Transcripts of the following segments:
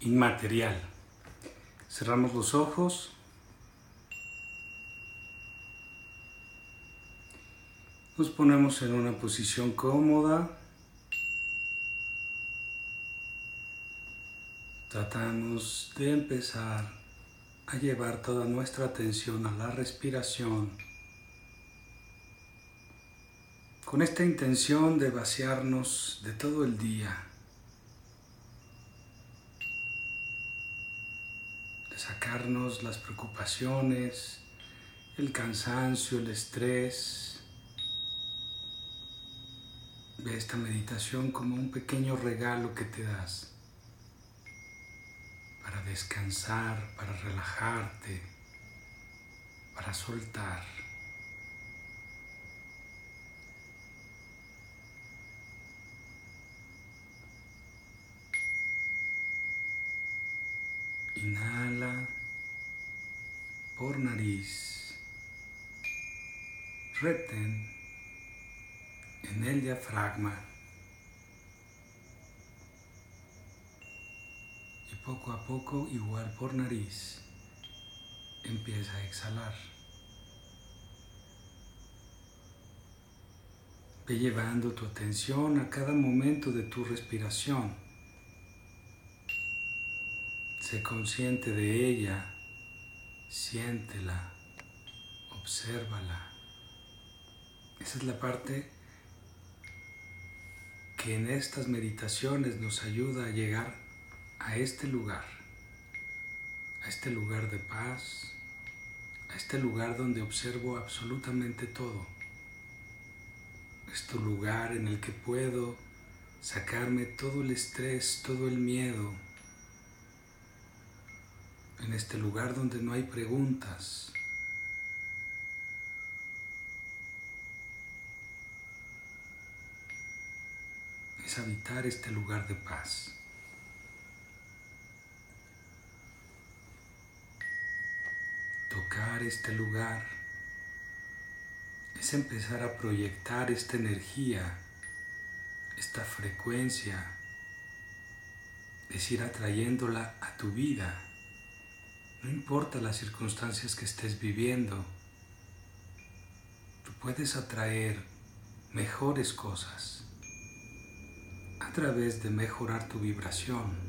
inmaterial. Cerramos los ojos. Nos ponemos en una posición cómoda. Tratamos de empezar a llevar toda nuestra atención a la respiración con esta intención de vaciarnos de todo el día, las preocupaciones, el cansancio, el estrés. Ve esta meditación como un pequeño regalo que te das para descansar, para relajarte, para soltar. Inhala por nariz. Retén en el diafragma. poco a poco, igual por nariz, empieza a exhalar. Ve llevando tu atención a cada momento de tu respiración. Sé consciente de ella, siéntela, obsérvala. Esa es la parte que en estas meditaciones nos ayuda a llegar a este lugar, a este lugar de paz, a este lugar donde observo absolutamente todo. Es tu lugar en el que puedo sacarme todo el estrés, todo el miedo. En este lugar donde no hay preguntas. Es habitar este lugar de paz. tocar este lugar es empezar a proyectar esta energía, esta frecuencia, es ir atrayéndola a tu vida. No importa las circunstancias que estés viviendo, tú puedes atraer mejores cosas a través de mejorar tu vibración.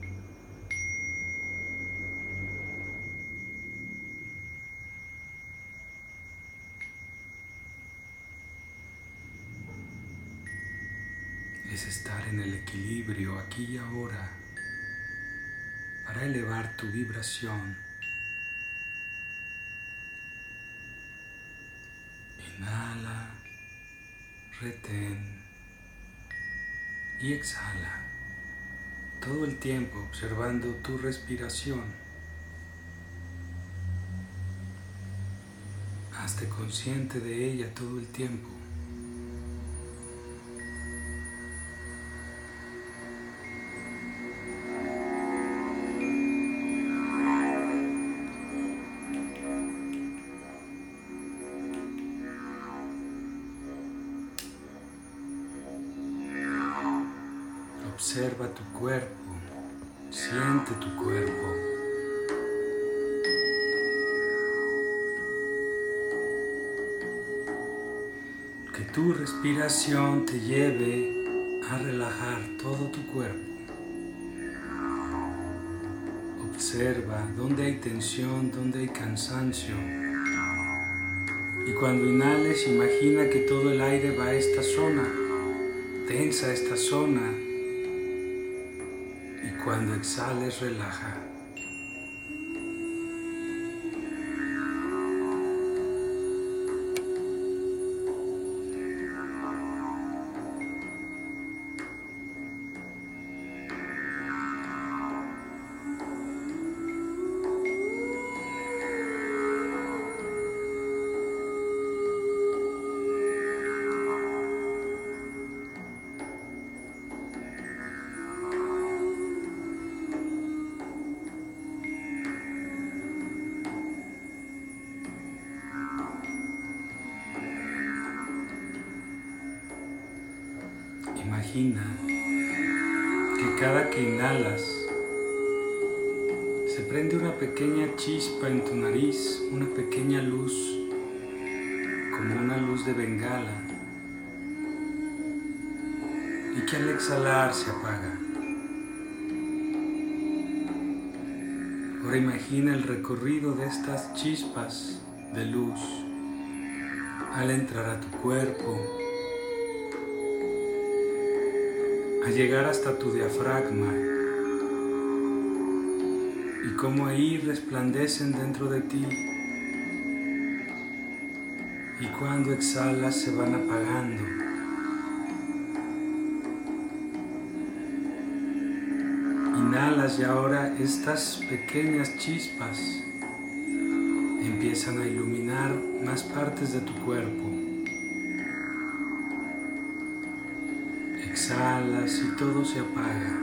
estar en el equilibrio aquí y ahora para elevar tu vibración. Inhala, retén y exhala. Todo el tiempo observando tu respiración. Hazte consciente de ella todo el tiempo. Te lleve a relajar todo tu cuerpo. Observa dónde hay tensión, dónde hay cansancio. Y cuando inhales, imagina que todo el aire va a esta zona, tensa esta zona cuando exhales, relaja. Imagina que cada que inhalas se prende una pequeña chispa en tu nariz, una pequeña luz, como una luz de bengala, y que al exhalar se apaga. Ahora imagina el recorrido de estas chispas de luz al entrar a tu cuerpo, a llegar hasta tu diafragma y cómo ahí resplandecen dentro de ti y cuando exhalas se van apagando. Inhalas y ahora estas pequeñas chispas empiezan a iluminar más partes de tu cuerpo. Exhalas y todo se apaga.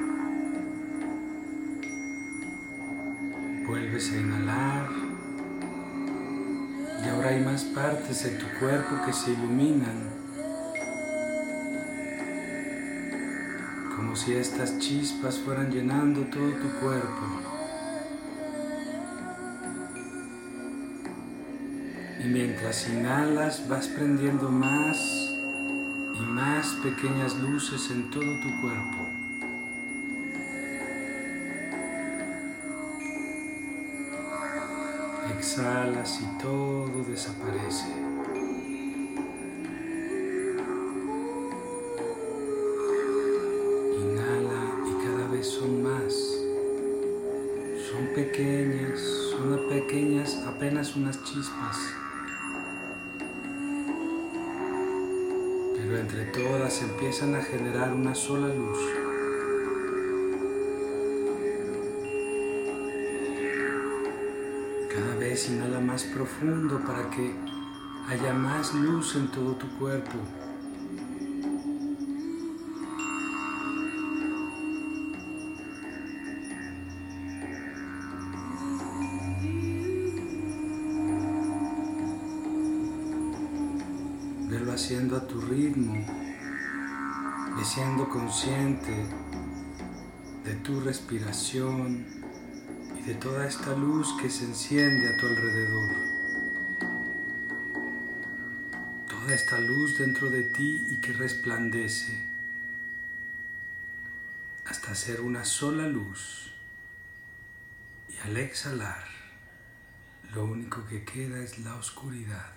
Vuelves a inhalar y ahora hay más partes de tu cuerpo que se iluminan. Como si estas chispas fueran llenando todo tu cuerpo. Y mientras inhalas vas prendiendo más más pequeñas luces en todo tu cuerpo. Exhalas y todo desaparece. Vez inhala más profundo para que haya más luz en todo tu cuerpo. Verlo haciendo a tu ritmo, y siendo consciente de tu respiración de toda esta luz que se enciende a tu alrededor. Toda esta luz dentro de ti y que resplandece hasta ser una sola luz. Y al exhalar, lo único que queda es la oscuridad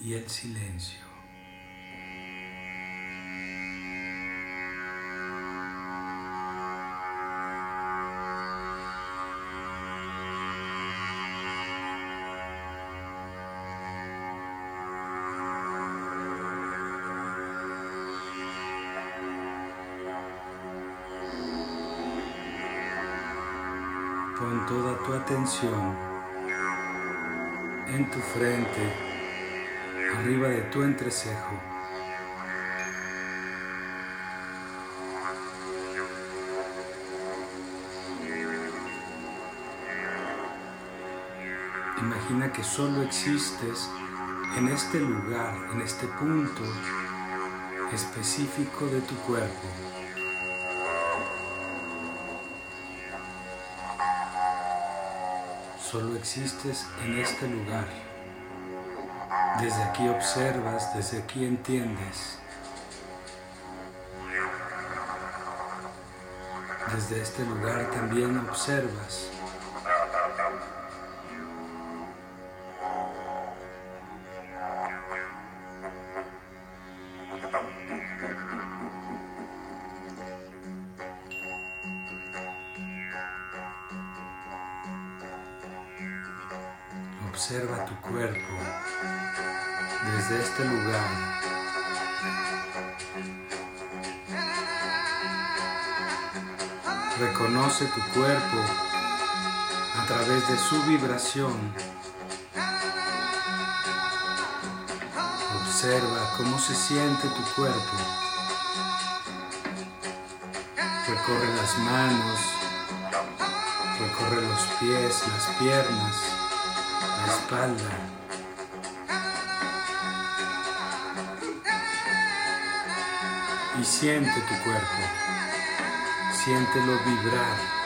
y el silencio. Pon toda tu atención en tu frente arriba de tu entrecejo. Imagina que solo existes en este lugar, en este punto específico de tu cuerpo. Solo existes en este lugar. Desde aquí observas, desde aquí entiendes. Desde este lugar también observas. Su vibración. Observa cómo se siente tu cuerpo. Recorre las manos, recorre los pies, las piernas, la espalda. y siente tu cuerpo, siéntelo vibrar,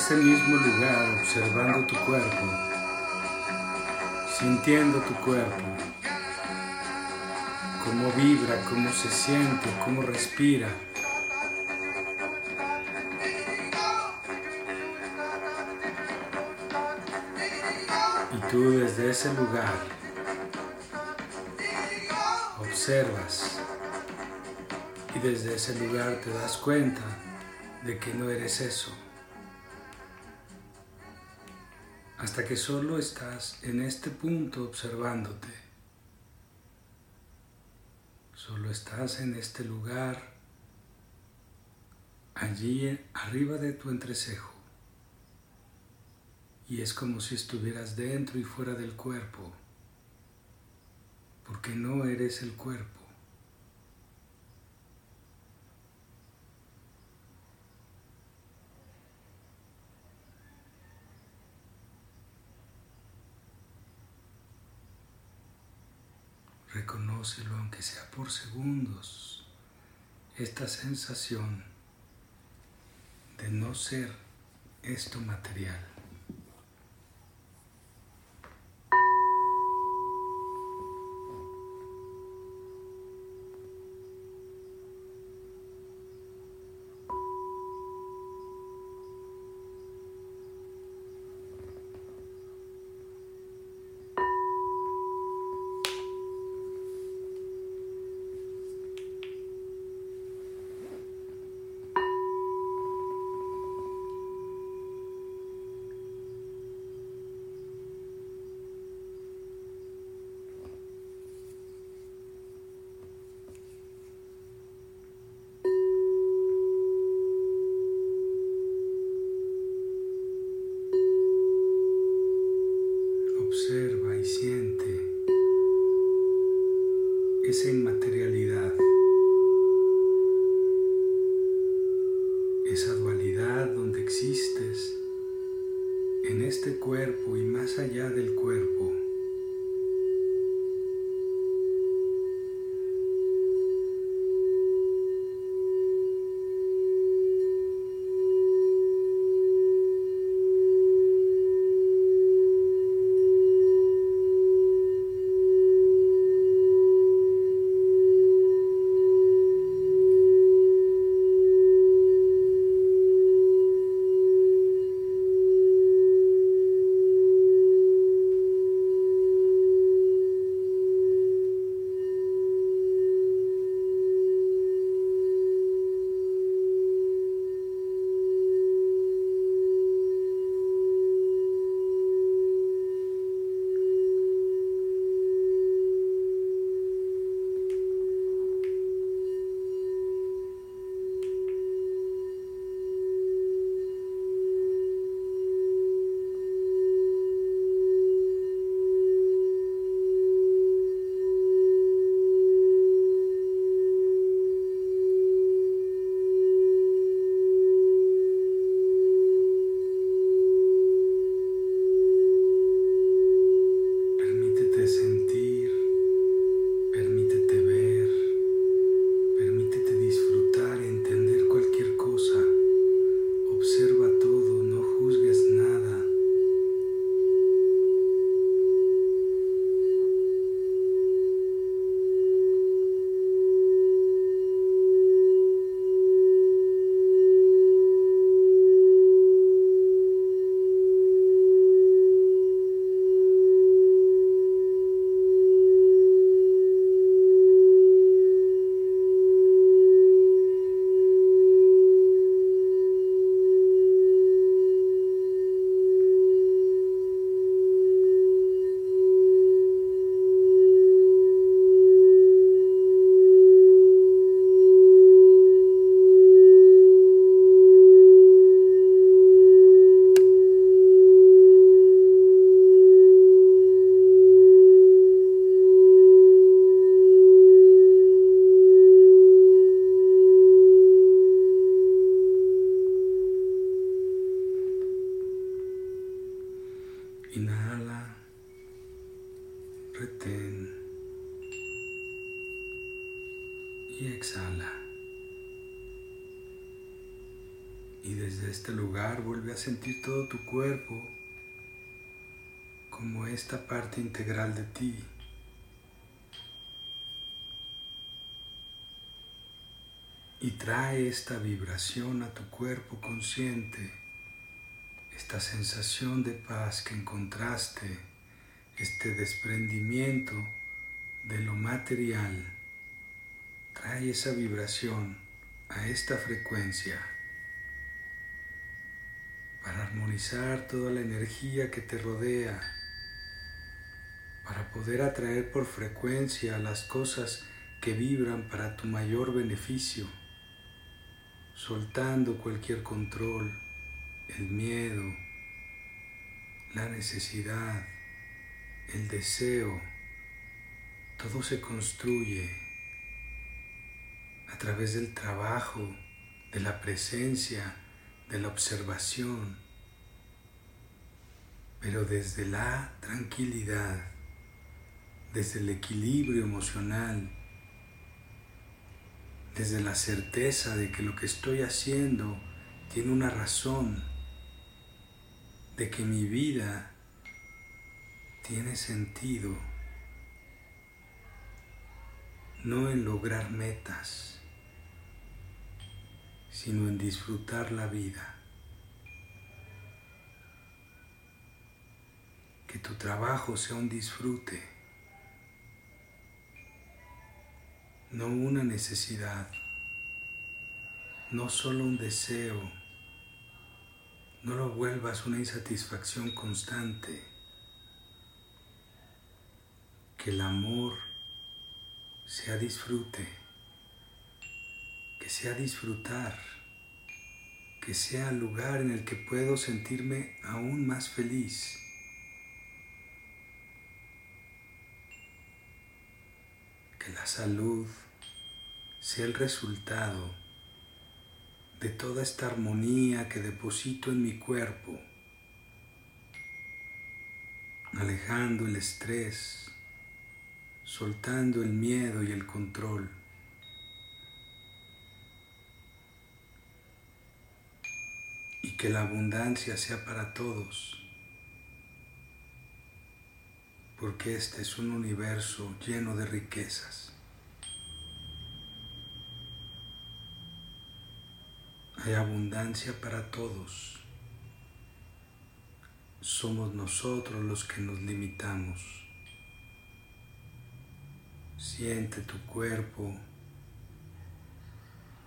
ese mismo lugar, observando tu cuerpo, sintiendo tu cuerpo, cómo vibra, cómo se siente, cómo respira. Y tú desde ese lugar observas y desde ese lugar te das cuenta de que no eres eso. Hasta que solo estás en este punto observándote. Solo estás en este lugar, allí arriba de tu entrecejo. Y es como si estuvieras dentro y fuera del cuerpo, porque no eres el cuerpo. Reconócelo aunque sea por segundos, esta sensación de no ser esto material. Tu cuerpo como esta parte integral de ti. Y trae esta vibración a tu cuerpo consciente, esta sensación de paz que encontraste, este desprendimiento de lo material. Trae esa vibración a esta frecuencia para armonizar toda la energía que te rodea, para poder atraer por frecuencia las cosas que vibran para tu mayor beneficio soltando cualquier control, el miedo, la necesidad, el deseo, todo se construye a través del trabajo, de la presencia, de la observación, pero desde la tranquilidad, desde el equilibrio emocional, desde la certeza de que lo que estoy haciendo tiene una razón, de que mi vida tiene sentido, no en lograr metas, sino en disfrutar la vida. Que tu trabajo sea un disfrute no una necesidad, no solo un deseo, no lo vuelvas una insatisfacción constante, que el amor sea disfrute, que sea disfrutar, que sea el lugar en el que puedo sentirme aún más feliz. que la salud sea el resultado de toda esta armonía que deposito en mi cuerpo, alejando el estrés, soltando el miedo y el control. Y que la abundancia sea para todos porque este es un universo lleno de riquezas. Hay abundancia para todos. Somos nosotros los que nos limitamos. Siente tu cuerpo,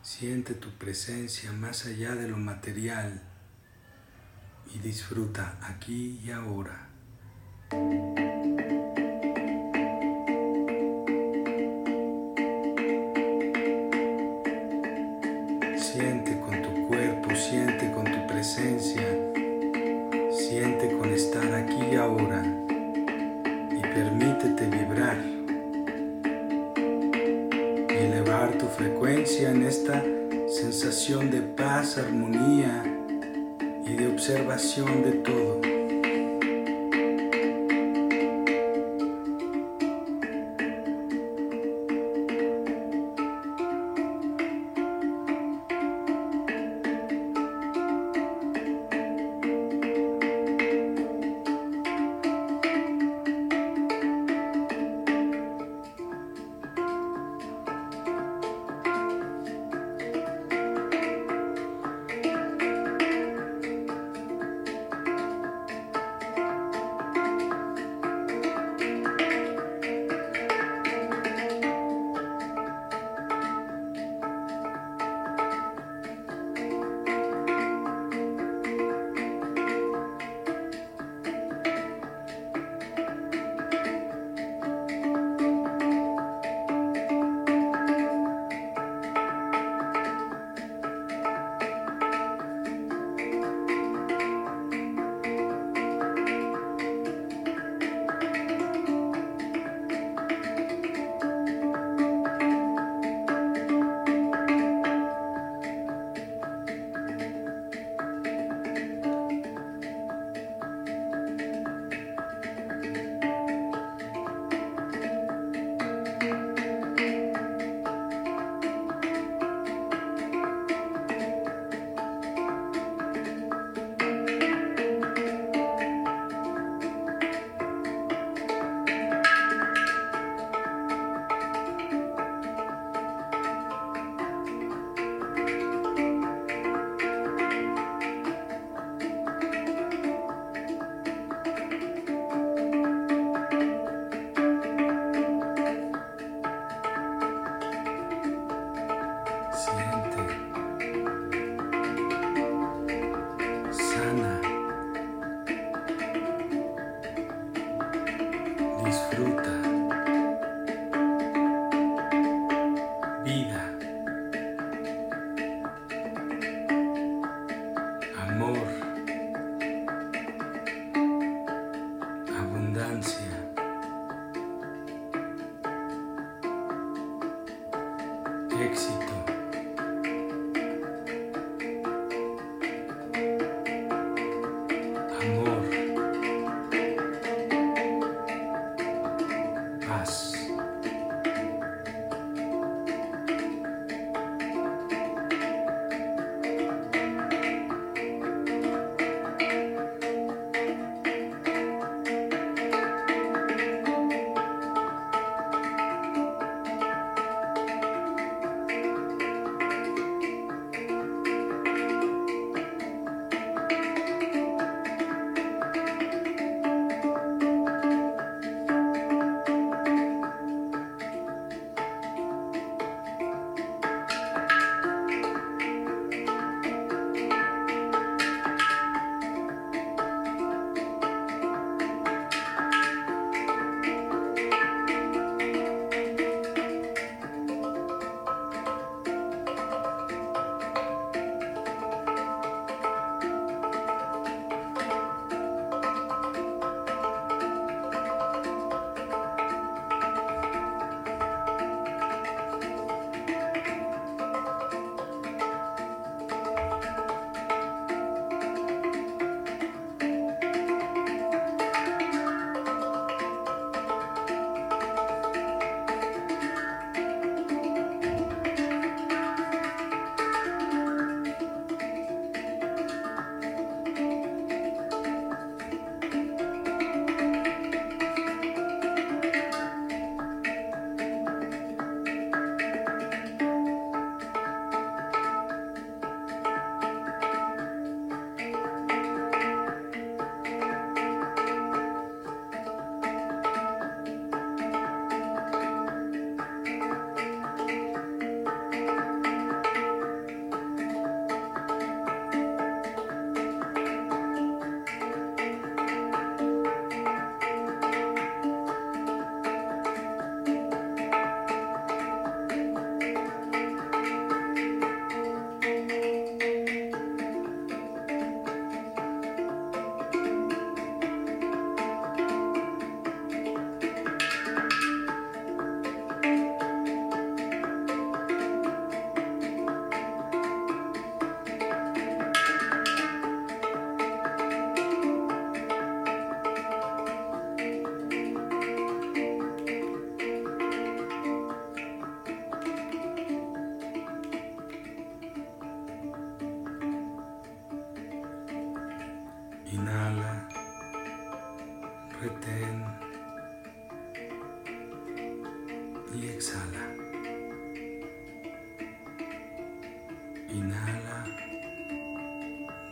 siente tu presencia más allá de lo material y disfruta aquí y ahora. Siente con tu cuerpo, siente con tu presencia, siente con estar aquí y ahora y permítete vibrar y elevar tu frecuencia en esta sensación de paz, armonía y de observación de todo. amor.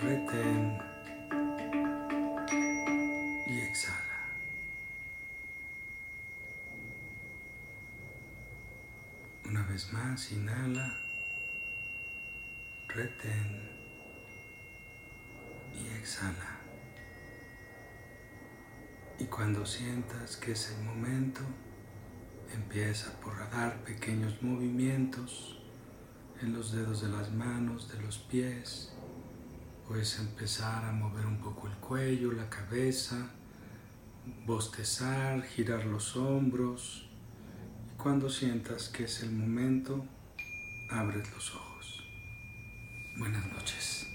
Retén y exhala. Una vez más, inhala, retén y exhala. Y cuando sientas que es el momento, empieza por dar pequeños movimientos en los dedos de las manos, de los pies. Puedes empezar a mover un poco el cuello, la cabeza, bostezar, girar los hombros. Y cuando sientas que es el momento, abres los ojos. Buenas noches.